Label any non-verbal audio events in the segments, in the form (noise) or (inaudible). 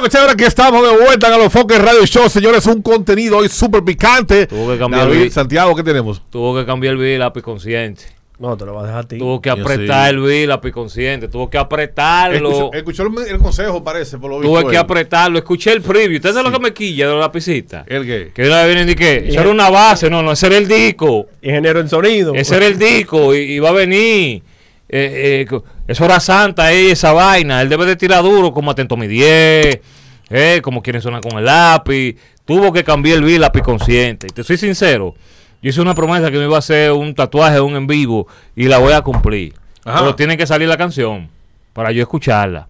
Bueno, que chévere, estamos de vuelta en los Foques Radio Show, señores. Un contenido hoy súper picante. Tuvo que cambiar David, el- Santiago, ¿qué tenemos? Tuvo que cambiar el lápiz consciente. No, te lo vas a dejar a ti. Tuvo que apretar sí. el lápiz consciente. Tuvo que apretarlo. Escuchó, escuchó el, el consejo, parece, por lo visto. Tuve que él. apretarlo. Escuché el preview. ¿Ustedes saben lo que me quilla de la lapicita? ¿El qué? Que una vez vienen y que eso era una base. No, no, ese era el disco. Ingeniero en sonido. Ese era el disco. Y, y va a venir. Eh, eh, eso era santa ahí, esa vaina. Él debe de tirar duro como atento mi 10. Eh, como quieren sonar con el lápiz. Tuvo que cambiar el lápiz consciente. Y te soy sincero. Yo hice una promesa que me iba a hacer un tatuaje, un en vivo. Y la voy a cumplir. Ajá. Pero tiene que salir la canción. Para yo escucharla.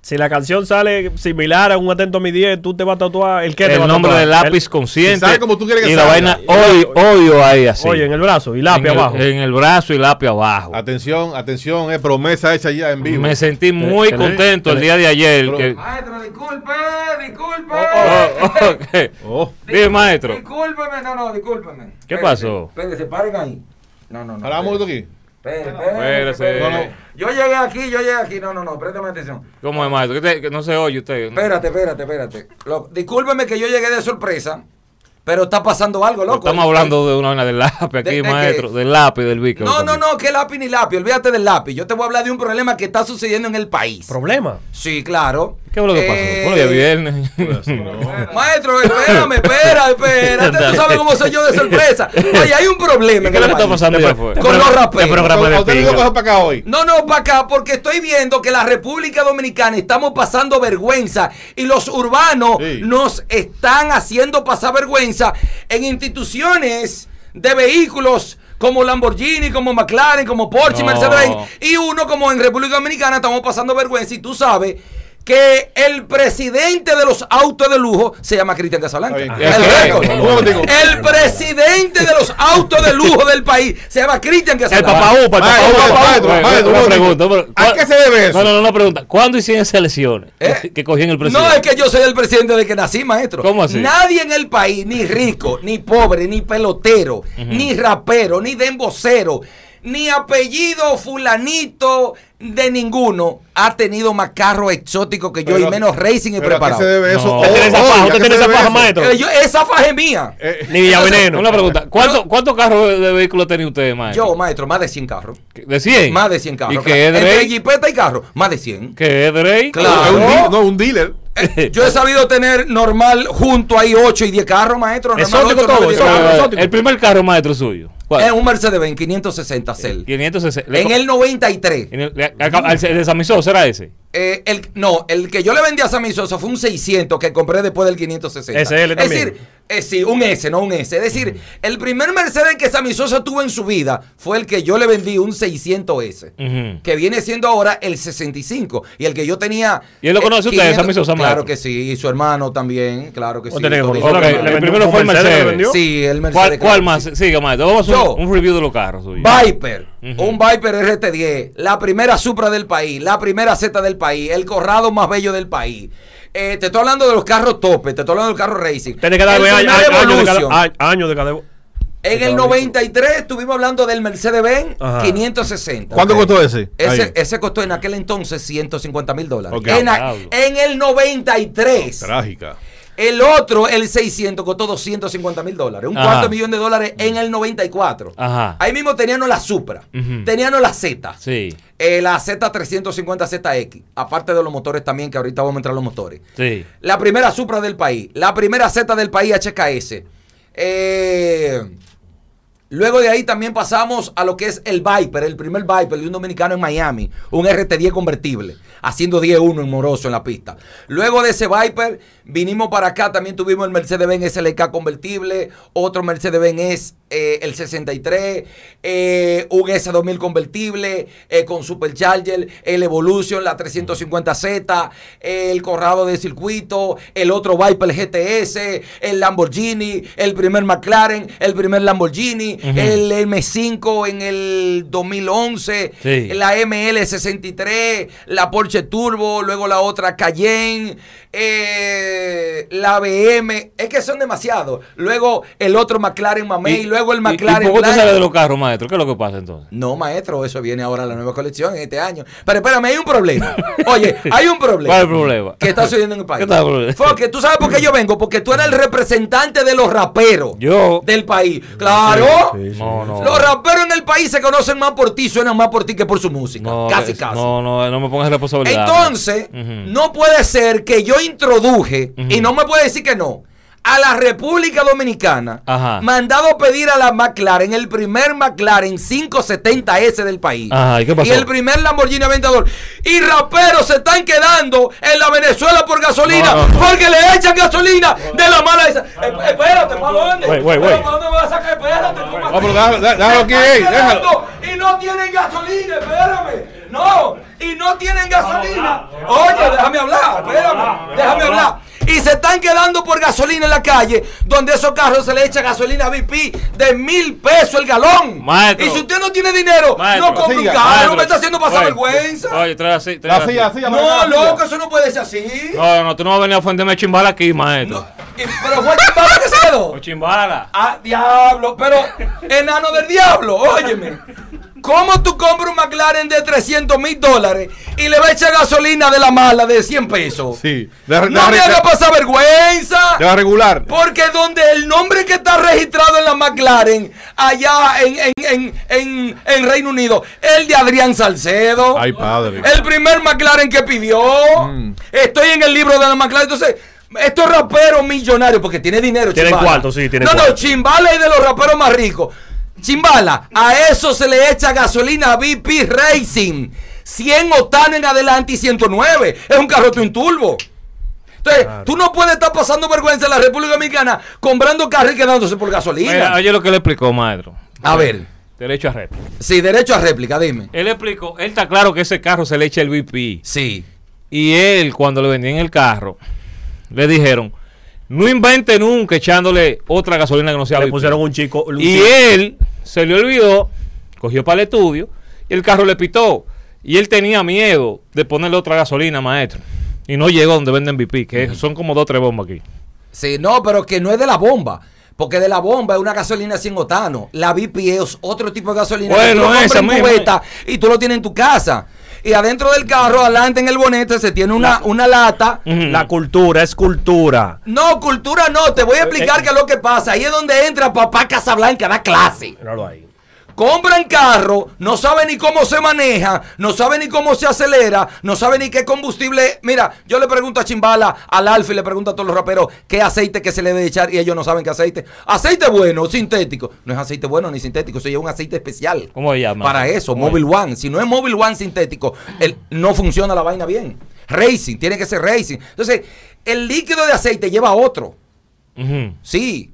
Si la canción sale similar a un atento a mi 10, tú te vas a tatuar. ¿El qué te el vas a nombre tatuar? del lápiz El- consciente. ¿Sabe cómo tú quieres que y la vaina Y- odio, odio ahí así. Oye, en el brazo y lápiz En el- abajo. En el brazo y lápiz abajo. Atención, atención, es promesa hecha ya en vivo. Me sentí muy que contento que el día de ayer. Pero- que- Maestro, disculpe, disculpe. Oh, ok. Oh, Dime, maestro. Discúlpeme, no, no, discúlpeme. ¿Qué pasó? Espérense, paren ahí. No, no, no. esto espérese. aquí. No, no. espérese. Yo llegué aquí, yo llegué aquí. No, no, no, préstame atención. ¿Cómo es, maestro? Que, te- que no se oye usted. Espérate, espérate, espérate. Lo- discúlpeme que yo llegué de sorpresa, pero está pasando algo, loco. Estamos hablando de una vaina del lápiz aquí, ¿De- maestro. Del lápiz, del bico. No, no, no, que lápiz ni lápiz. Olvídate del lápiz. Yo te voy a hablar de un problema que está sucediendo en el país. ¿Problema? Sí, claro. ¿Qué fue lo que pasó? Eh, Fue el día viernes. (laughs) Maestro, espérame, espera, espérate. Tú sabes cómo soy yo de sorpresa. Oye, hay un problema ¿Qué el le está país. pasando ya fue? Con los raperos. programa de ¿A usted le dio pinga. coger para acá hoy? No, no, para acá, porque estoy viendo que la República Dominicana estamos pasando vergüenza y los urbanos Sí. nos están haciendo pasar vergüenza en instituciones de vehículos como Lamborghini, como McLaren, como Porsche, No. Mercedes-Benz y uno como en República Dominicana estamos pasando vergüenza y tú sabes que el presidente de los autos de lujo se llama Cristian Casablanca. El. El presidente de los autos de lujo del país se llama Cristian El Casablanca. papá Upa, el papá Upa. maestro, Bueno, maestro, Una un pregunta. ¿A qué se debe eso? No, no, no, una pregunta. ¿Cuándo hicieron esas elecciones? ¿Eh? Que- Que cogían el presidente. No es que yo soy el presidente de que nací, maestro. ¿Cómo así? Nadie en el país, ni rico, ni pobre, ni pelotero, ni rapero, ni dembocero, ni apellido fulanito de ninguno ha tenido más carro exótico que yo Pero- y menos racing y ¿Pero a qué preparado. se debe eso? No. Oh, ¿Usted tiene esa oh, faja? ¿a ¿Usted tiene esa eso? maestro? Eh, yo- esa faja es mía. Eh, Ni Villaveneno. Una pregunta. ¿Cuánto- ¿Cuántos carros de vehículos tenía usted, maestro? Yo, maestro, más de 100 carros. ¿De 100? Más de 100 carros. ¿Y qué es Entre jipeta y carro, más de 100. ¿Qué es Drake? Claro. es un deal- no, un dealer. Eh, (laughs) yo he sabido tener normal junto ahí 8 y 10 carros, maestro. Exótico todo, exótico. El primer carro maestro suyo. ¿Cuál? Es un Mercedes-Benz 560 Cell. 560. Le En el 93. en el, el de San Misó, ¿será ese? Eh, el, no, el que yo le vendí a Sammy Sosa fue un 600 que compré después del 560. SL Es también. decir, eh, sí, un S, no un S. Es decir, el primer Mercedes que Sammy Sosa tuvo en su vida fue el que yo le vendí, un 600S. Ujú. Que viene siendo ahora el 65. Y el que yo tenía. ¿Y él lo conoce eh, usted, Sammy Sosa, Claro maestro? que sí. Y su hermano también, claro que sí. ¿Usted tiene que Todito. conocerlo? Ok, ¿Le el vendió primero fue el Mercedes, le Mercedes. vendió? Sí, el Mercedes. ¿Cuál, cuál más? Siga, maestro. Vamos a un, un review de los carros. Viper, un Viper RT10, la primera Supra del país, la primera Z del país, el corrado más bello del país. Eh, te estoy hablando de los carros tope, te estoy hablando del carro racing. Tiene que darme años de cada. a- Años de cada. En el 93 estuvimos hablando del Mercedes-Benz Ajá. 560. ¿Cuánto costó ese? Ese, ese costó en aquel entonces 150 mil dólares. En, en el 93. Trágica. El otro, el 600, costó 250 mil dólares. Un Ajá. cuarto millón de dólares en el 94. Ajá. Ahí mismo teníamos la Supra. Ujú. Teníamos la Z. Sí, Eh, la Z350ZX. Aparte de los motores también, que ahorita vamos a entrar los motores. sí. La primera Supra del país. La primera Z del país HKS. Eh, luego de ahí también pasamos a lo que es el Viper, el primer Viper de un dominicano en Miami. Un RT10 convertible. Haciendo 10-1 en Moroso en la pista. Luego de ese Viper, vinimos para acá. También tuvimos el Mercedes-Benz SLK convertible. Otro Mercedes-Benz es eh, el 63. eh, un S2000 convertible eh, con Supercharger. El Evolution, la 350Z. el Corrado de circuito. El otro Viper GTS. El Lamborghini. El primer McLaren. El primer Lamborghini. El M5 en el 2011, Sí. la ML63, la Porsche Turbo, luego la otra Cayenne, eh, la BM, es que son demasiados. Luego el otro McLaren Mamey, luego el y- McLaren ¿Y, qué tú blanco. sales de los carros, maestro? ¿Qué es lo que pasa entonces? No, maestro, eso viene ahora la nueva colección en este año. Pero espérame, hay un problema. (laughs) Oye, hay un problema. ¿Cuál es el problema? Que está sucediendo en el país. ¿Qué está el problema? Porque tú sabes por qué yo vengo, porque tú eres el representante de los raperos Yo. del país. Claro. Sí, sí. No, no. Los raperos en el país se conocen más por ti, suenan más por ti que por su música. No, casi, es- casi. No, no, no me pongas responsabilidad. Entonces, no puede ser que yo introduje, y no me puede decir que no, a la República Dominicana, Ajá. mandado a pedir a la McLaren, el primer McLaren 570S del país. Ajá, ¿y qué pasó? el primer Lamborghini Aventador. Y raperos se están quedando en la Venezuela por gasolina, No, no, no. porque le echan gasolina de la mala esa. Eh, espérate, ¿para dónde? Güey, güey. ¿Pero ¿Para dónde vas a sacar? Espérate, ¿cómo pero así? déjalo- déjalo Se aquí, están ey, déjalo. Y no tienen gasolina, espérame. No, y no tienen gasolina. Oye, déjame hablar, espérame, déjame hablar. Y se están quedando por gasolina en la calle, donde esos carros se le echa gasolina VIP de mil pesos el galón. Maestro. Y si usted no tiene dinero, Maestro, no compre un carro, Maestro, me está haciendo pasar oye, vergüenza. Oye, trae así, trae así. silla, No, loco, eso no puede ser así. No, no, tú no vas a venir a ofenderme a chimbala aquí, maestro. No, y- pero fue chimbala que se quedó. O chimbala. Ah, diablo, pero enano del diablo, óyeme. ¿Cómo tú compras un McLaren de 300 mil dólares y le vas a echar gasolina de la mala de 100 pesos? Sí. De, No me haga pasar vergüenza. de regular. Porque donde el nombre que está registrado en la McLaren, allá en, en, en, en, en Reino Unido, el de Adrián Salcedo. Ay, padre. El primer McLaren que pidió. Mm. Estoy en el libro de la McLaren. Entonces, estos raperos millonarios, porque tiene dinero, Tienen cuarto, sí, tienen No, no, cuarto. Chimbala es de los raperos más ricos. Chimbala, a eso se le echa gasolina VP Racing. 100 octano en adelante y 109. Es un carro twin turbo. Entonces, tú no puedes estar pasando vergüenza en la República Dominicana comprando carros y quedándose por gasolina. Mira, oye lo que le explicó, maestro. A ver, Derecho a réplica. sí, derecho a réplica, dime. Él explicó, él está claro que ese carro se le echa el VP. Sí. Y él, cuando le vendían el carro, le dijeron, no invente nunca echándole otra gasolina que no sea Le VP". pusieron un chico. un Y chico- él se le olvidó, cogió para el estudio y el carro le pitó. Y él tenía miedo de ponerle otra gasolina, maestro. Y no llegó donde venden VP, que son como dos o tres bombas aquí. Sí, no, pero que no es de la bomba. Porque de la bomba es una gasolina sin otano. La BP es otro tipo de gasolina. que Bueno, tú lo compras esa en misma. cubeta y tú lo tienes en tu casa. Y adentro del carro, adelante en el bonete, se tiene una, una lata. La cultura es cultura. No, cultura no. Te voy a explicar Eh, qué es lo que pasa. Ahí es donde entra papá Casablanca, da clase. Míralo ahí. Compran carro, no sabe ni cómo se maneja, no sabe ni cómo se acelera, no sabe ni qué combustible. Mira, yo le pregunto a Chimbala, al Alfa y le pregunto a todos los raperos qué aceite que se le debe echar y ellos no saben qué aceite. Aceite bueno, sintético. No es aceite bueno ni sintético, eso es un aceite especial. ¿Cómo se llama? Para eso, ¿Cómo Mobile One. Si no es Mobile One sintético, el- no funciona la vaina bien. Racing, tiene que ser racing. Entonces, el líquido de aceite lleva otro. Sí,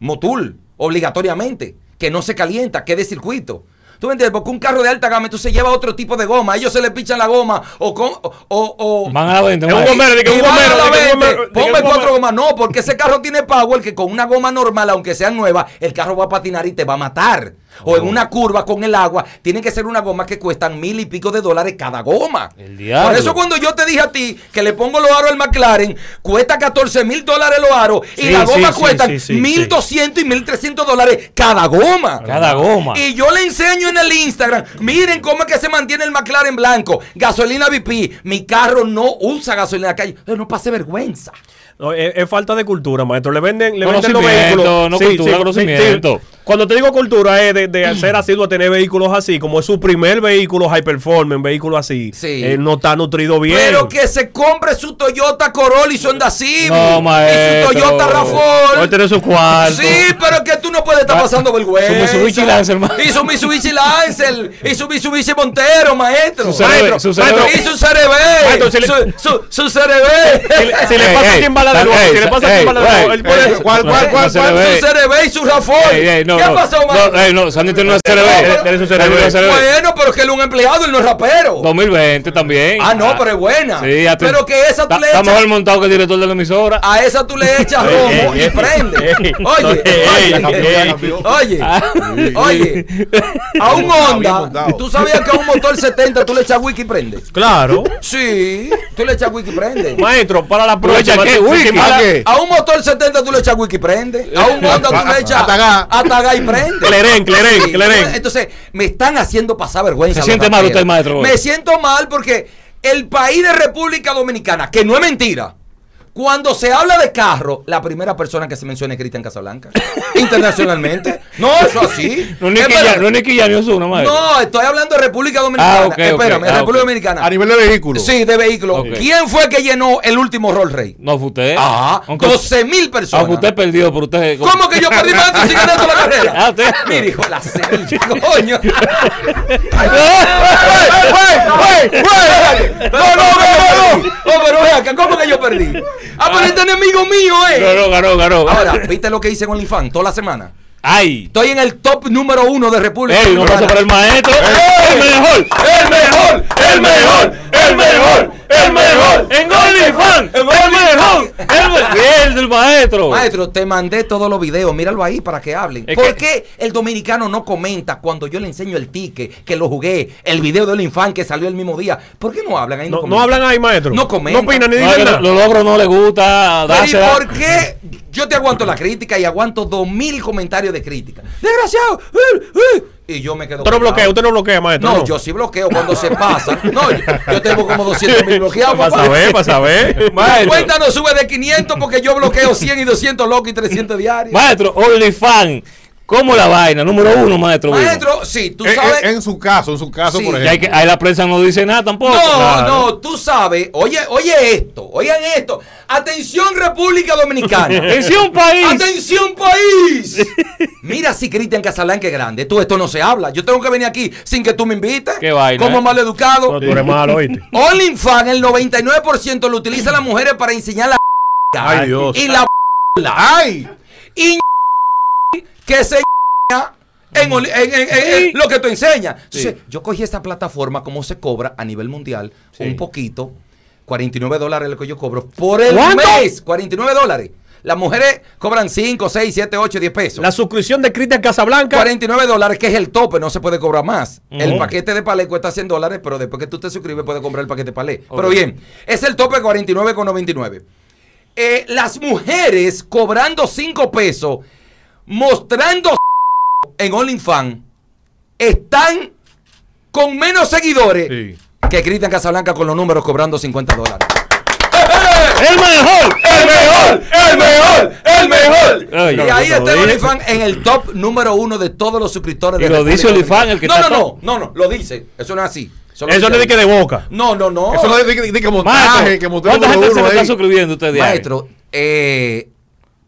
motul, obligatoriamente, que no se calienta, que de circuito. ¿Tú me entiendes? Porque un carro de alta gama entonces lleva otro tipo de goma. Ellos se le pichan la goma o con. O, o- Van a la venta. Es un bombero, de que y un van a bombero, la Ponme cuatro gomas. No, porque ese carro tiene power que con una goma normal, aunque sea nueva, el carro va a patinar y te va a matar. O Oh. en una curva con el agua, tiene que ser una goma que cuestan mil y pico de dólares cada goma. El diablo. Por eso cuando yo te dije a ti que le pongo los aros al McLaren, cuesta 14 mil dólares los aros y Sí, la goma sí, sí, cuestan sí, sí, 1.200 y 1.300 dólares cada goma. Cada goma. Y yo le enseño en el Instagram, miren cómo es que se mantiene el McLaren blanco, gasolina BP, mi carro no usa gasolina en la calle, no pase vergüenza. No, es, es falta de cultura, maestro. Le venden, le venden los vehículos. no cultura, conocimiento. Cuando te digo cultura es de, de ser asiduo a tener vehículos así, como es su primer vehículo high performance, vehículo así. Sí. Él no está nutrido bien. Pero que se compre su Toyota Corolla y su Honda Civic No, maestro. y su Toyota Hoy RAV4. tiene su cuarto. Sí, pero que tú no puedes estar pasando vergüenza. su Mitsubishi Lancer, ma- Y su Mitsubishi Lancer. Y su Mitsubishi Montero, maestro. Su Maestro, su maestro, CRB. Y su. Maestro, si Su, su, su. Si le, pasa sin bala de nuevo, si le pasa sin bala de nuevo, puede. ¿cuál, cuál, cuál. Su CRB y su RAV4. ¿Qué no. pasó, man? No, ey, no, Sandy tiene una CRB. CRB. Bueno, pero que él es un empleado, él no es rapero. 2020 también. Ah, no, pero es buena. Sí, Pero que esa tú Está- le Está echas- mejor montado que el director de la emisora. A esa tú le (laughs) echas romo y ey, prende. ey, Oye, oye, oye, a un Honda. ¿tú sabías que a un motor 70 tú le echas wiki y prende? Claro. Sí, tú le echas wiki y prende. Maestro, para la ¿Tú le echas próxima. qué? Wiki. ¿A qué? A un motor 70 tú le echas wiki y prende. A un Honda tú le echas Atagá. Atagá y prende. Clerén, clerén, clerén. Entonces, me están haciendo pasar vergüenza. ¿Se siente mal usted, maestro? Me siento mal porque el país de República Dominicana, que no es mentira, cuando se habla de carro, la primera persona que se menciona es Cristian Casablanca. Internacionalmente. No, eso así. No es Espérame. Ya- no es Ozuna, maestro. No, estoy hablando de República Dominicana. Ah. Espérame, Ah, República. Dominicana. A nivel de vehículo. Sí, de vehículo. Ok. ¿Quién fue que llenó el último Roll Rey? No fue usted. Ah, Aunque- 12 mil personas. Aunque usted perdió, pero usted. ¿Cómo que yo perdí más si gané toda la carrera? Ah, usted- Mira, hijo la semilla, coño. No, no, no, no, no. Oh, pero vea, que ¿cómo que yo perdí? Ah, pero este enemigo mío, No, eh. no, ganó, ganó. Ahora, ¿viste lo que hice en OnlyFans toda la semana? Ay. Estoy en el top número uno de República Ey, no pasa por el maestro. El mejor. ¡El mejor! ¡El mejor! ¡El mejor! ¡El mejor! En OnlyFans. El mejor. El del maestro. Maestro, te mandé todos los videos, míralo ahí para que hablen. Es ¿Por que- qué el dominicano no comenta cuando yo le enseño el ticket, que lo jugué, el video del infan que salió el mismo día? ¿Por qué no hablan ahí? No, hablan ahí, maestro. No comentan. No opinan ni No, dicen que nada. Los logros no le gusta. ¿y por qué yo te aguanto la crítica y aguanto dos mil comentarios de crítica? ¡Desgraciado! ¡Eh, eh! Y yo me quedo. Usted no bloquea, usted no bloquea, maestro. No, yo sí bloqueo cuando se pasa. No, yo, yo tengo como 200 mil (laughs) bloqueados. Para saber, para saber. (laughs) Mi cuenta no sube de 500 porque yo bloqueo 100 y 200 locos y 300 diarios. Maestro, OnlyFans. ¿Cómo la vaina? Número uno, maestro. Vivo. Maestro, sí, tú En, sabes. en- en su caso, en su caso, Sí. por Que hay que, ejemplo. ahí la prensa no dice nada tampoco. No, Claro. no, tú sabes. Oye, oye esto, oigan esto. Atención, República Dominicana. (laughs) Atención, país. ¡Atención, país! Mira si Cristian Casablanca es grande. Tú, esto no se habla. Yo tengo que venir aquí sin que tú me invites. Qué vaina, Como ¿eh? mal educado. No, tú eres malo, oíste. (laughs) OnlyFans, el 99% lo utilizan las mujeres para enseñar la. Ay, Dios. Y la. ¡Ay! Que se (laughs) en, Only- en- en- en- en lo que tú enseñas. Entonces, yo cogí esta plataforma, como se cobra a nivel mundial, un poquito, 49 dólares es lo que yo cobro por el ¿Cuánto? mes. 49 dólares. Las mujeres cobran 5, 6, 7, 8, 10 pesos. La suscripción de Cristian Casablanca. 49 dólares, que es el tope, no se puede cobrar más. El Ujú. paquete de palé cuesta 100 dólares, pero después que tú te suscribes puedes comprar el paquete de palé. Pero bien, es el tope 49,99. Eh, las mujeres cobrando 5 pesos, mostrando (laughs) en OnlyFans, están con menos seguidores Sí. que Cristian Casablanca con los números cobrando 50 dólares. El mejor. ¡El mejor! ¡El mejor! ¡El mejor! Y ahí no, está no, el OnlyFans en el top número uno de todos los suscriptores Y de lo República dice OnlyFans, Dominicana. el que no, está no, no, no, no, lo dice. Eso no es así. Eso no es de que de boca. No, no, no. Eso no es de, que montaje, Maestro, que monté ¿cuánta gente se está suscribiendo usted diario? Maestro, eh,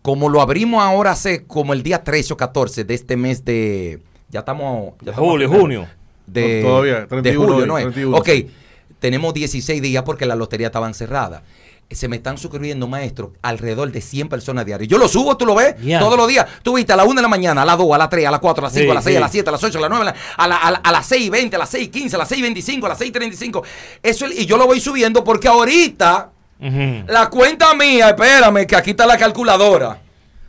como lo abrimos ahora hace como el día 13 o 14 de este mes de... Ya estamos... Ya estamos Julio, junio. De, No, todavía, de 31 julio, hoy, ¿no es? 31. Ok, tenemos 16 días porque las loterías estaban cerradas. Se me están suscribiendo, maestro, alrededor de 100 personas diarias. Yo lo subo, tú lo ves, Ya. todos los días. Tú viste a las 1 de la mañana, a las 2, a las 3, a las 4, a las 5, Sí, a las 6, sí. a las 7, a las 8, a las 9, a, la- a, la- a la- a las 6 y 20, a las 6 y 15, a las 6 y 25, a las 6 y 35. Eso, es- y yo lo voy subiendo porque ahorita La cuenta mía, espérame, que aquí está la calculadora.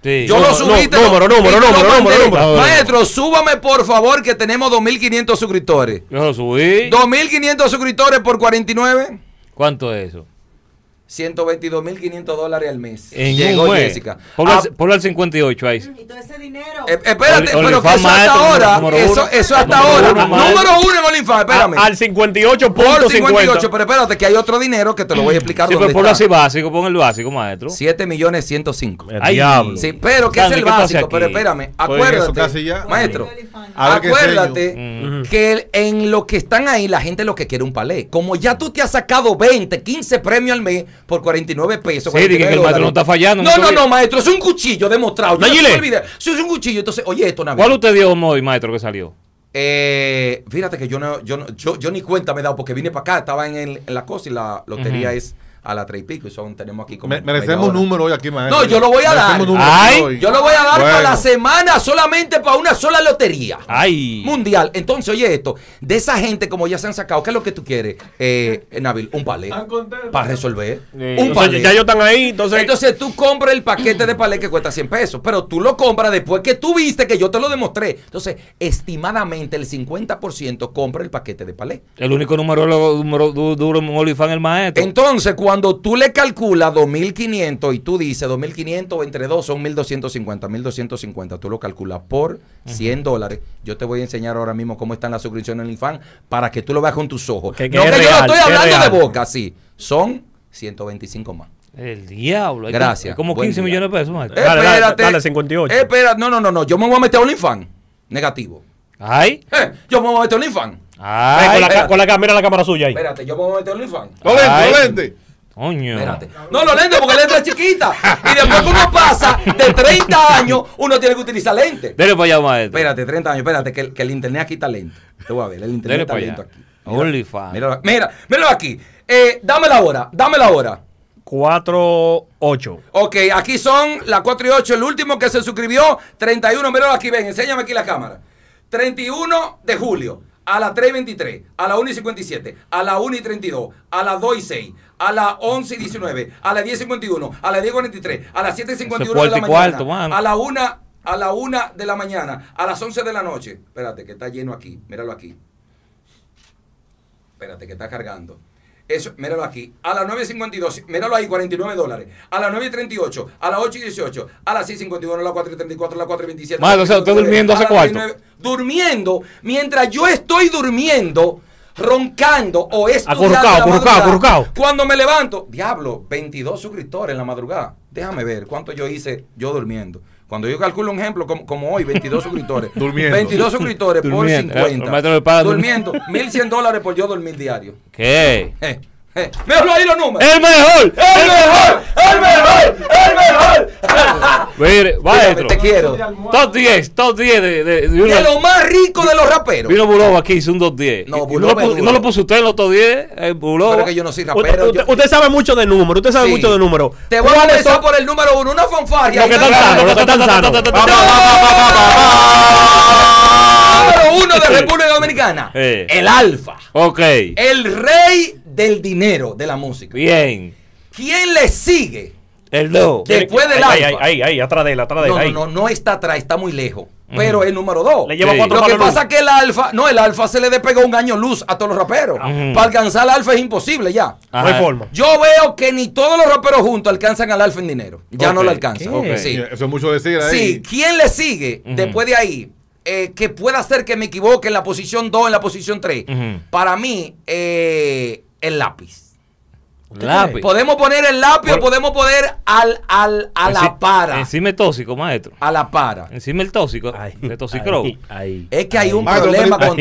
Sí. Yo No, lo subí. no, número, número, número, número. Maestro, súbame por favor que tenemos 2.500 suscriptores. Yo lo subí. 2.500 suscriptores por 49. ¿Cuánto es eso? 122.500 dólares al mes. En Llegó un mes. Jessica. Ponlo, Ah, al- ponlo al 58 ahí. Y todo ese dinero. eh, espérate, Only- pero que eso hasta ahora, eso, uno. eso hasta ahora, número uno en OnlyFans, espérame. A- al 58.50. por 58, pero espérate que hay otro dinero que te lo voy a explicar Sí, pero ponlo está. así básico, pon el básico, maestro. 7 millones 105. El Ay, diablo. Sí, pero ¿qué Sandy, es el ¿qué tú haces básico? Pero espérame, acuérdate. eso casi ya. Maestro, acuérdate sello. que en lo que están ahí, la gente lo que quiere es un palé. Como ya tú te has sacado 20, 15 premios al mes por 49 pesos. Sí, dije que el 49 maestro no está fallando, No, no no, no, maestro, es un cuchillo demostrado. No me olvide. Eso es un cuchillo. Entonces, oye, esto, Navi. ¿Cuál usted dio hoy, maestro, que salió? Eh, fíjate que yo no, yo, no- yo, yo ni cuenta me he dado porque vine para acá, estaba en, el- en la cosa y la lotería es a las tres y pico. Y son, tenemos aquí como. Me- merecemos un número hoy aquí, maestro. No, yo lo voy a dar. Ay. Yo lo voy a dar para Bueno. la semana solamente para una sola lotería. Ay. Mundial. Entonces, oye esto, de esa gente como ya se han sacado, ¿qué es lo que tú quieres, eh, Nabil? Un palé. Para resolver. Sí. Un palé. ya ellos están ahí, entonces, Entonces tú compras el paquete de palé que cuesta 100 pesos, pero tú lo compras después que tú viste que yo te lo demostré. Entonces, estimadamente el 50% compra el paquete de palé. El único número, lo- número du- duro en OnlyFans es el maestro. Entonces, cuando tú le calculas 2.500 y tú dices 2.500 entre 2 son 1.250, 1.250, tú lo calculas por 100 dólares. Yo te voy a enseñar ahora mismo cómo están las suscripciones en OnlyFans para que tú lo veas con tus ojos. Que- que no es que yo real, lo estoy es hablando de boca, sí. Son 125 más. el diablo. Gracias. como- Es como Buen 15 día. millones de pesos. Eh, Dale, dale, dale, 58. Espera, no, no, no, no. Yo me voy a meter a OnlyFans. Negativo. Ay. Eh, yo me voy a meter a. Ve, Ay. con, la, espérate. con la mira la cámara suya ahí. Espérate, yo me voy a meter a OnlyFans. Ay. los Coño. Espérate. No, los lentes porque la letra es chiquita. Y después que uno pasa de 30 años, uno tiene que utilizar lentes. Dele para allá, maestro. Espérate, 30 años, espérate, que, el- que el internet aquí está lento. Te voy a ver, el internet Dele está lento allá. aquí. OnlyFans. Míralo, mira, míralo aquí. Eh, dame la hora, dame la hora. 4, 8. Ok, aquí son las 4 y 8. El último que se suscribió, 31. Míralo aquí, ven, enséñame aquí la cámara. 31 de julio, a las 3 y 23, a las 1 y 57, a las 1 y 32, a las 2 y 6, a las 11 y 19, a las 10 y 51, a las 10 y 43, a las 7 y 51 de la mañana, cuarto, a la 1, a la 1 de la mañana, a las 11 de la noche. Espérate, que está lleno aquí. Míralo aquí. Espérate, que está cargando. Eso, míralo aquí. A las 9.52, míralo ahí, 49 dólares. A las 9.38, a las 8.18, a las 6.51, a las 4.34, a las 4.27. Madre, o sea, usted durmiendo hace cuarto. 19. Durmiendo, mientras yo estoy durmiendo, roncando o estudiando. Acurrucado, en la acurrucado, madrugada, acurrucado. Cuando me levanto, diablo, 22 suscriptores en la madrugada. Déjame ver cuánto yo hice yo durmiendo. Cuando yo calculo un ejemplo como, como hoy, 22 (laughs) suscriptores. Durmiendo. 22 suscriptores por Durmiendo. 50. El maestro le paga durmiendo. 1.100 dólares por yo dormir diario. ¿Qué? Eh, eh. Míralo ahí los números. ¡El mejor! ¡El mejor! ¡El mejor! ¡El mejor! Mire, maestro. Te quiero. Top 10, top 10 de, de, de De una- lo más rico de los raperos. Vino Bulova aquí, hizo un 210. No, Y- y Bulova no, no lo puso usted en los top 10, el Bulova. Pero que yo no soy Usted, rapero. usted- yo- usted sabe mucho de números, usted sabe Sí. mucho de números. Te voy a ¿Cuáles empezar son- por el número uno, una fanfarria. Lo que están sanos, lo que están sanos. Dominicana. Eh. El alfa. Ok. El rey del dinero de la música. Bien. ¿Quién le sigue? El 2. De- Después del ahí, alfa. Ahí, ahí, ahí, atrás de él, atrás de él. No, ahí. no, no, no está atrás, está muy lejos. Pero es número dos. Le lleva Sí. cuatro Lo que pasa es que el alfa, no, el alfa se le despegó un año luz a todos los raperos. Para alcanzar el alfa es imposible ya. No hay forma. Yo veo que ni todos los raperos juntos alcanzan al alfa en dinero. Ya no lo alcanzan. Eso es mucho decir ahí. Sí, ¿quién le sigue después de ahí? Eh, que pueda hacer que me equivoque en la posición 2, en la posición 3. Ujú. Para mí, eh, el lápiz. Lápiz. Podemos poner el lápiz o Por- podemos poner al, al, a la para. Encima el tóxico, maestro. A la para. Encima el tóxico. Ahí, de Toxicrow. ahí, ahí. Es que hay un Maestro, problema con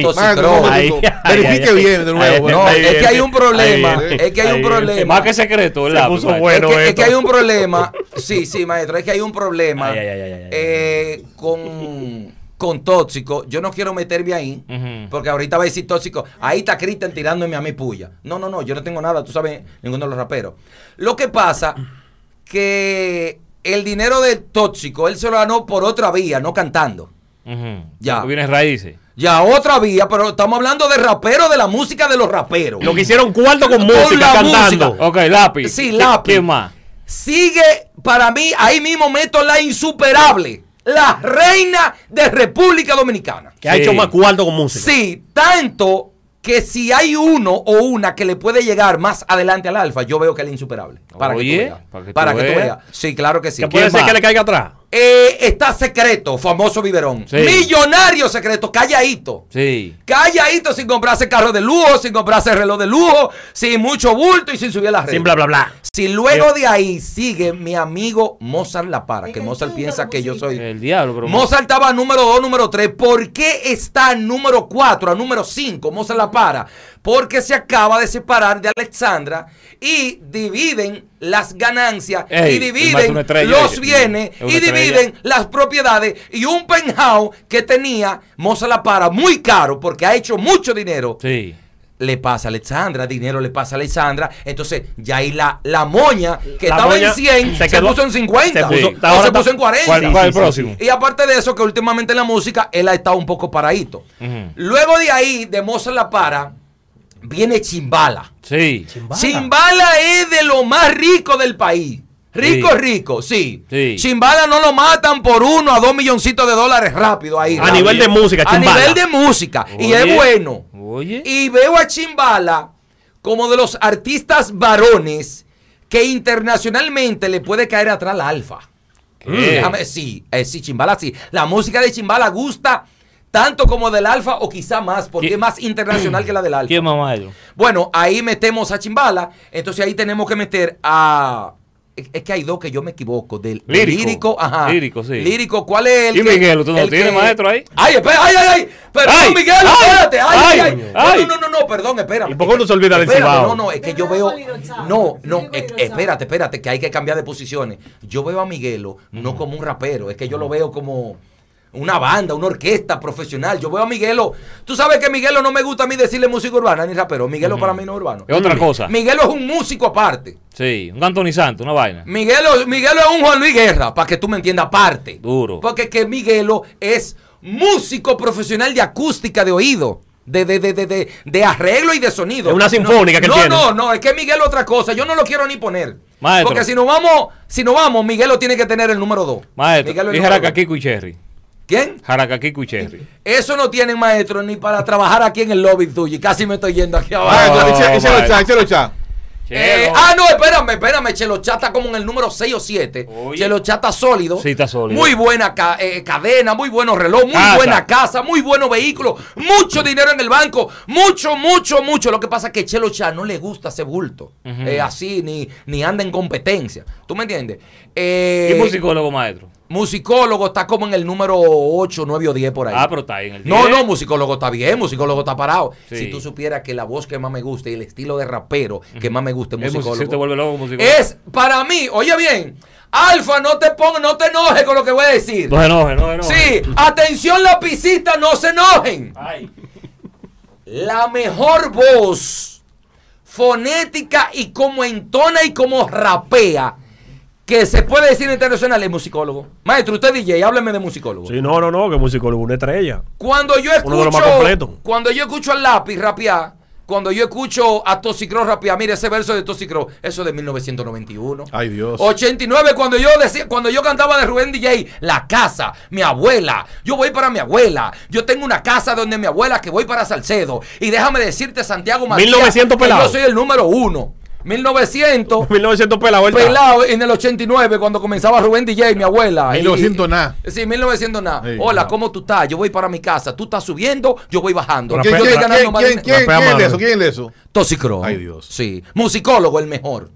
ahí, Verifique bien de nuevo. No, es que hay un problema. Es que hay un problema. Más que secreto, el Se lápiz. puso bueno. es, que, es que hay un problema. Sí, sí, maestro. Es que hay un problema Ay, ay, ay, ay, ay, ay. eh, con, con tóxico. Yo no quiero meterme ahí. Porque ahorita va a decir tóxico. Ahí está Cristian tirándome a mi puya. No, no, no. Yo no tengo nada. Tú sabes, ninguno de los raperos. Lo que pasa que el dinero del tóxico él se lo ganó por otra vía, no cantando. Ujú. Ya. Viene raíces. Ya otra vía, pero estamos hablando de raperos de la música de los raperos. Lo que hicieron cuarto con Con música, la cantando. música. Ok, lápiz. Sí, ¿Qué- lápiz. ¿Qué más? Sigue, para mí, ahí mismo meto la insuperable, la reina de República Dominicana. Que ha Sí. hecho más cuarto con música. Sí, tanto que si hay uno o una que le puede llegar más adelante al alfa, yo veo que es insuperable. Para que Oye, tú veas. para que tú Para que tú veas. Sí, claro que sí. Que puede ¿Quién ser más? que le caiga atrás. Eh, está secreto, famoso biberón. Sí. Millonario secreto, calladito. Sí. Calladito sin comprarse carro de lujo, sin comprarse reloj de lujo, sin mucho bulto y sin subir a las redes. Sin bla, bla, bla. Si luego de ahí sigue mi amigo Mozart La Para, que Mozart piensa que yo soy. El diablo, pero. Mozart estaba número 2, número 3. ¿Por qué está número 4 a número 5? Mozart La Para. Porque se acaba de separar de Alexandra y dividen las ganancias Ey, y dividen estrella, los bienes y dividen las propiedades y un penthouse que tenía Mozart La Para muy caro porque ha hecho mucho dinero Sí. le pasa a Alexandra, dinero le pasa a Alexandra, entonces ya ahí la, la moña que La estaba moña en 100 se, se puso en 50 se puso- o se puso en 40. ¿Cuál- cuál es el próximo? Y aparte de eso, que últimamente en la música él ha estado un poco paradito. Luego de ahí, de Mozart La Para, viene Chimbala. Sí. Chimbala es de lo más rico del país. Rico, Sí. rico, sí. Sí. Chimbala no lo matan por uno a dos milloncitos de dólares rápido ahí. A rápido. nivel de música, A Chimbala. nivel de música. y es bueno. Oye. Y veo a Chimbala como de los artistas varones que internacionalmente le puede caer atrás la alfa. ¿Qué? Déjame, sí, eh, sí, Chimbala sí. La música de Chimbala gusta tanto como del alfa o quizá más, porque ¿Qui- es más internacional que la del alfa. ¿Quién más maestro? Bueno, ahí metemos a Chimbala, entonces ahí tenemos que meter a... Es que hay dos que yo me equivoco. Del Lírico. lírico, ajá. Lírico, sí. Lírico, ¿cuál es el ¿Y Miguel? ¿Usted no tiene maestro ahí? Ay, espera, ay, ay, ay. Perdón, Ay, Miguel, ay, espérate. Ay, ay, ay, ay. ay. No, no, no, no, perdón, espérame. ¿Y por qué uno se olvida del Cibao? No, no, es que yo veo. No, no, es- espérate, espérate, que hay que cambiar de posiciones. Yo veo a Miguelo no como un rapero, es que yo lo veo como una banda, una orquesta profesional. Yo veo a Miguelo. Tú sabes que Miguelo no me gusta a mí decirle música urbana ni rapero. Miguelo para mí no es urbano. Es otra cosa. Miguelo es un músico aparte. Sí, un Anthony Santos, una vaina. Miguelo, Miguelo es un Juan Luis Guerra, para que tú me entiendas, aparte. Duro. Porque que Miguelo es músico profesional de acústica de oído. De, de, de, de, de, de arreglo y de sonido. Es una sinfónica que no, tiene. No, no, es que Miguel otra cosa. Yo no lo quiero ni poner. Maestro. Porque si nos vamos, si nos vamos, Miguelo tiene que tener el número 2. Maestro, y Jaracaquico y Cherry. ¿Quién? Cherry. Eso no tienen maestro ni para trabajar aquí en el lobby tuyo. Y casi me estoy yendo aquí abajo. Chat. Eh, ah, no, espérame, espérame. Chelo Chat está como en el número 6 o 7. Oye. Chelo Chat está sólido. Sí, está sólido. Muy buena ca- eh, cadena, muy buenos reloj, muy Casa. buena casa, muy buenos vehículos, mucho dinero en el banco, mucho, mucho, mucho. Lo que pasa es que Chelo Chat no le gusta ese bulto. Eh, así, ni, ni anda en competencia. ¿Tú me entiendes? Eh, ¿Y musicólogo, maestro? Musicólogo está como en el número 8, 9 o 10 por ahí. Ah, pero está ahí en el No, 10. no, musicólogo está bien, musicólogo está parado. Sí. Si tú supieras que la voz que más me gusta y el estilo de rapero que más me gusta es Es music- musicólogo. si te vuelve loco, musicólogo. Es para mí, oye bien, Alfa, no te pongas, no te enojes con lo que voy a decir. No se enoje, no se enoje. Sí, atención lapicista, no se enojen. Ay. La mejor voz fonética y como entona y como rapea que se puede decir internacional es musicólogo. Maestro, usted DJ, hábleme de musicólogo. Sí, no, no, no, que musicólogo una estrella. Cuando yo Uno de los más escucho, completos. cuando yo escucho al lápiz rapear, cuando yo escucho a Toxicro rapear, mire ese verso de Toxicro, eso de 1991. Ay, Dios. 89 cuando yo decía, cuando yo cantaba de Rubén DJ, la casa, mi abuela, yo voy para mi abuela, yo tengo una casa donde mi abuela que voy para Salcedo y déjame decirte Santiago Matías, 1900 que pelado. yo soy el número uno. 1900 1900 pelado, ¿verdad? pelado en el 89 cuando comenzaba Rubén DJ, mi abuela. 1900 Y- nada. Sí, 1900 nada. Sí, Hola. ¿cómo tú estás? Yo voy para mi casa. Tú estás subiendo, yo voy bajando. ¿Quién, estoy quién, ganando quién, más quién, quién, quién es eso? ¿Quién es eso? Toxicro. Ay, Dios. Sí. Musicólogo, el mejor.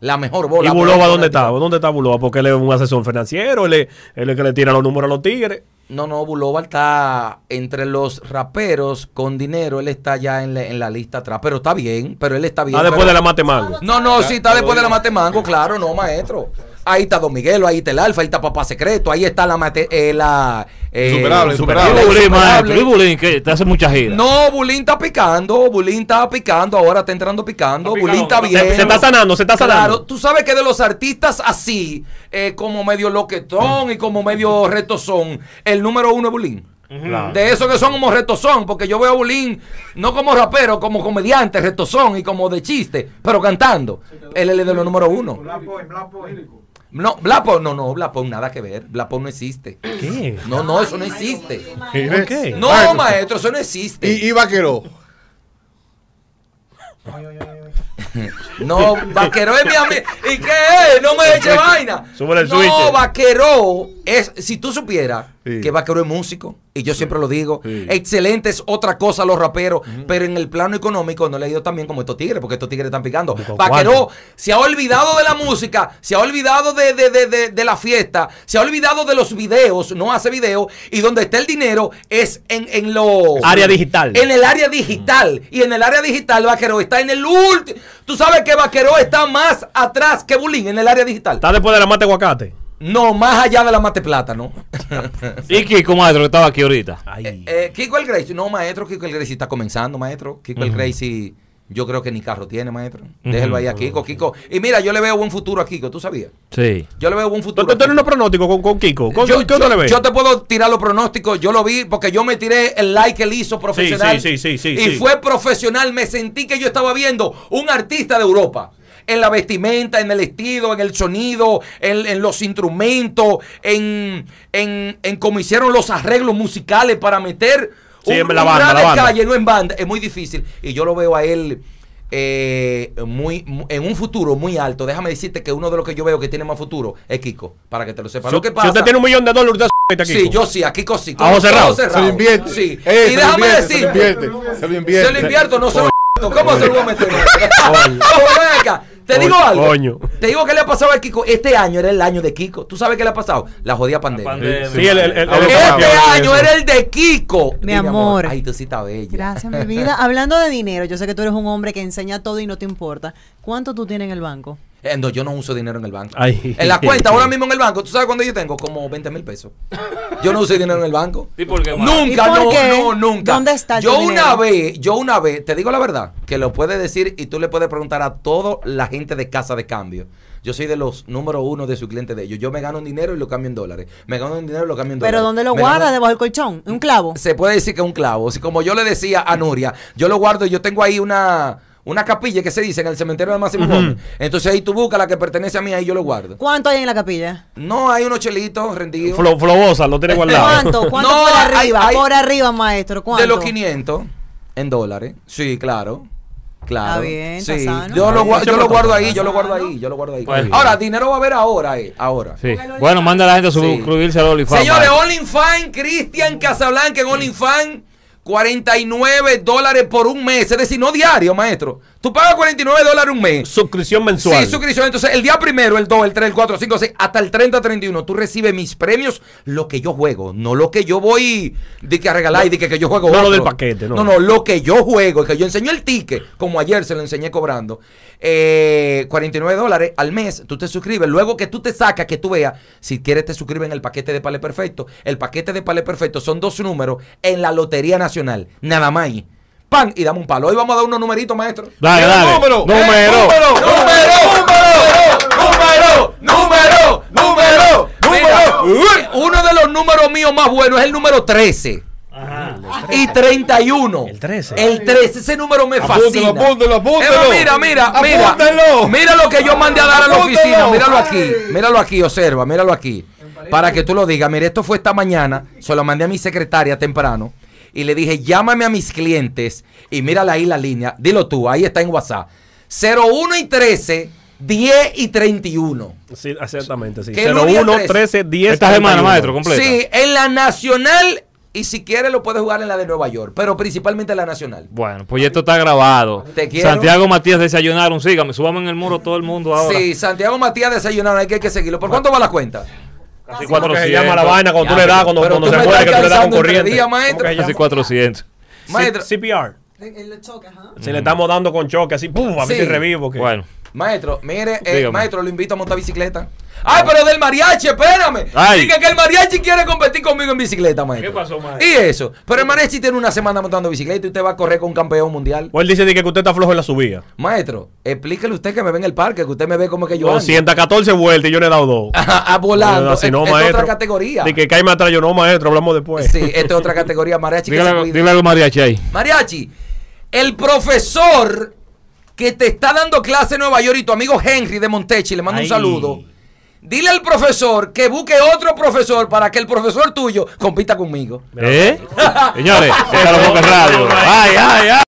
La mejor bola. ¿Y Buloba dónde está? ¿Dónde está Buloba? Porque él es un asesor financiero, él es, él es el que le tira los números a los tigres. No, no, Buloba está entre los raperos con dinero. Él está ya en la, en la lista atrás. Pero está bien, pero él está bien. Ah, después pero- de la mate mango. No, no, sí, está después de la Matemango, claro, no, maestro. Ahí está Don Miguelo, ahí está el Alfa, ahí está Papá Secreto, ahí está la mate, eh, la eh, Insuperable, Y insuperable. Insuperable. Bulín, maestro. Y Bulín, que te hace mucha gira. No, Bulín está picando, Bulín está picando, ahora está entrando picando, Está Bulín picando, está bien. se está sanando, se está Claro, sanando. tú sabes que de los artistas así, eh, como medio loquetón y como medio retozón, el número uno es Bulín. Claro. De esos que son como retozón, porque yo veo a Bulín no como rapero, como comediante, retozón y como de chiste, pero cantando. Él es de los número uno. No, Black Point, no, no, Black Point nada que ver. Black Point no existe. ¿Qué? No, no, eso no existe. ¿Por qué? No, maestro, eso no existe. Y, y vaquero. (laughs) No, Vaquero es mi amigo. ¿Y qué es? No me eche vaina. No. Vaquero es, si tú supieras Sí. que Vaquero es músico, y yo siempre lo digo, Sí. excelente es otra cosa los raperos, pero en el plano económico no le ha ido tan bien como estos tigres, porque estos tigres están picando. Vaquero se ha olvidado de la música, se ha olvidado de, de, de, de, de la fiesta, se ha olvidado de los videos, no hace videos, y donde está el dinero es en, en lo... Área digital. En el área digital. Y en el área digital, Vaquero está en el último. Tú sabes que Vaquero está más atrás que Bulín en el área digital. Está después de la mate aguacate. No, más allá de la mate plátano. Y Kiko, maestro, que estaba aquí ahorita. Ay. Eh, Kiko el Gracie, no, maestro, Kiko el Gracie está comenzando, maestro. Kiko el Gracie, yo creo que ni carro tiene, maestro. Déjelo ahí a Kiko, Kiko. Y mira, yo le veo buen futuro a Kiko, ¿tú sabías? Sí. Yo le veo buen ¿Tú futuro. tú tienes unos pronósticos con, con Kiko? ¿Con, Yo, ¿Qué yo- le ves? yo te puedo tirar los pronósticos. Yo lo vi porque yo me tiré el like que él hizo profesional. sí, sí, sí, sí, y sí. fue profesional. Me sentí que yo estaba viendo un artista de Europa. En la vestimenta, en el estilo, en el sonido, en, en los instrumentos, en, en, en cómo hicieron los arreglos musicales para meter Sí, en la un banda, rap la de banda. calle, no en banda. Es muy difícil. Y yo lo veo a él eh, muy, mu- en un futuro muy alto. Déjame decirte que uno de los que yo veo que tiene más futuro es Kiko, para que te lo sepas. Si, lo que si pasa, usted tiene un millón de dólares, usted a Kiko. Sí, yo sí, a Kiko sí. A ojos Se lo invierte. Sí. Eh, y déjame invierte, se lo decirte, invierte, Se lo invierte. se lo invierto, no se lo (laughs) ¿Cómo se lo voy a meter? (laughs) Acá. Te digo algo. coño. Te digo que le ha pasado a Kiko. Este año era el año de Kiko. ¿Tú sabes qué le ha pasado? La jodida pandemia. pandemia. Sí, el, el, el- el- ok. Este el- año era el de Kiko. Mi amor. Ay, tú sí estás bella. Gracias, mi (laughs) vida. Hablando de dinero, yo sé que tú eres un hombre que enseña todo y no te importa. ¿Cuánto tú tienes en el banco? Eh, no, yo no uso dinero en el banco. Ay. En la (laughs) cuenta, ahora mismo en el banco, ¿tú sabes cuándo yo tengo? Como 20 mil pesos. Yo no uso dinero en el banco. ¿Y por qué, Nunca, ¿Y por no, qué? no, nunca. ¿Dónde está Yo tu una dinero? vez, yo una vez, te digo la verdad, que lo puedes decir y tú le puedes preguntar a toda la gente de casa de cambio. Yo soy de los número uno de su cliente de ellos. Yo me gano un dinero y lo cambio en dólares. Me gano un dinero y lo cambio en dólares. ¿Pero dónde lo Me guardas? gano- ¿Debajo del colchón? ¿Un clavo? Se puede decir que es un clavo. Así como yo le decía a Nuria, yo lo guardo y yo tengo ahí una, una capilla que se dice en el cementerio de Máximo. Entonces ahí tú buscas la que pertenece a mí, ahí yo lo guardo. ¿Cuánto hay en la capilla? No, hay unos chelitos rendidos. Flo- Flobosa, lo tiene guardado. ¿Cuánto? (laughs) ¿Cuánto No, por hay- arriba? hay- por arriba, maestro. ¿Cuánto? De los 500 en dólares. Sí, claro. Claro. Está bien, está sí. Yo lo, yo guardo ahí, yo lo guardo ahí, yo lo guardo ahí. Pues- ahora, dinero va a haber ahora, eh, ahora. Sí. Bueno, manda a la gente a Sí. suscribirse al OnlyFans. Señores. OnlyFans, Cristian Casablanca en OnlyFans, 49 dólares por un mes. Es decir, no diario, maestro. Tú pagas 49 dólares un mes. Suscripción mensual. Sí, suscripción. Entonces, el día primero, el 2, el 3, el 4, el 5, el 6, hasta el 30, 31, tú recibes mis premios, lo que yo juego, no lo que yo voy de que a regalar y de que, que yo juego. no lo otro. del paquete, no. No, no, lo que yo juego, que yo enseño el ticket, como ayer se lo enseñé cobrando. Eh, 49 dólares al mes, tú te suscribes. Luego que tú te sacas, que tú veas, si quieres te suscribes en el paquete de Pale Perfecto. El paquete de Pale Perfecto son dos números en la Lotería Nacional, nada más. ahí. Pan y dame un palo. Hoy vamos a dar unos numeritos, maestro. Dale, dale. número. Número. ¡Número! ¡Número! ¡Número! ¡Número! ¡Número! ¡Número! Uno de los números míos más buenos es el número 13. Y 31. El 13. El 13. Ese número me Apúntelo, fascina. apúntelo, apúntelo. Eva, mira, mira, mira. Apúntelo. Mira lo que yo mandé a dar a la Apúntelo. oficina. Míralo aquí. Míralo aquí, observa, míralo aquí. Para que tú lo digas. Mira, esto fue esta mañana. Se lo mandé a mi secretaria temprano. Y le dije, llámame a mis clientes. Y mírala ahí la línea. Dilo tú, ahí está en WhatsApp. 01 y 13, 10 y 31. Sí, exactamente, sí. Que el lunes 01, 13. 13, 10. Esta semana, 31. maestro, completa. Sí, en la nacional. Y si quieres lo puedes jugar en la de Nueva York. Pero principalmente en la nacional. Bueno, pues ya esto está grabado. Te quiero. Santiago Matías desayunaron. Sígame, subamos en el muro todo el mundo ahora. Sí, Santiago Matías desayunaron. Hay que, hay que seguirlo. ¿Por cuánto va la cuenta? Casi ¿Cómo que 400. se llama la vaina cuando Ya, tú le das, cuando, se muere, que tú le das con corriente? días, ¿Cómo que maestro. se Casi llama? 400. Maestro, C- CPR. El choque, ajá. Si le estamos dando con choque, así, pum, a ver Sí. si revivo. que- Bueno. Maestro, mire, eh, maestro, lo invito a montar bicicleta. Ay, pero del mariachi, espérame. Ay. Dice que el mariachi quiere competir conmigo en bicicleta, maestro. ¿Qué pasó, maestro? Y eso. Pero el mariachi tiene una semana montando bicicleta y usted va a correr con un campeón mundial. O él dice de que usted está flojo en la subida. Maestro, explíquele usted que me ve en el parque, que usted me ve como que yo ando. 214 vueltas y yo le he dado dos. (laughs) Ah, volando. Si no, es, es maestro. otra categoría. De que cae atrás, yo no, maestro, hablamos después. Sí, esta es otra categoría. Mariachi que se Dígale, cuide. dígale algo mariachi ahí. Mariachi, el profesor que te está dando clase en Nueva York y tu amigo Henry de Montechi, le mando Ay. un saludo. Dile al profesor que busque otro profesor para que el profesor tuyo compita conmigo. ¿Eh? Señores, déjalo con el radio. Ay, ay, ay.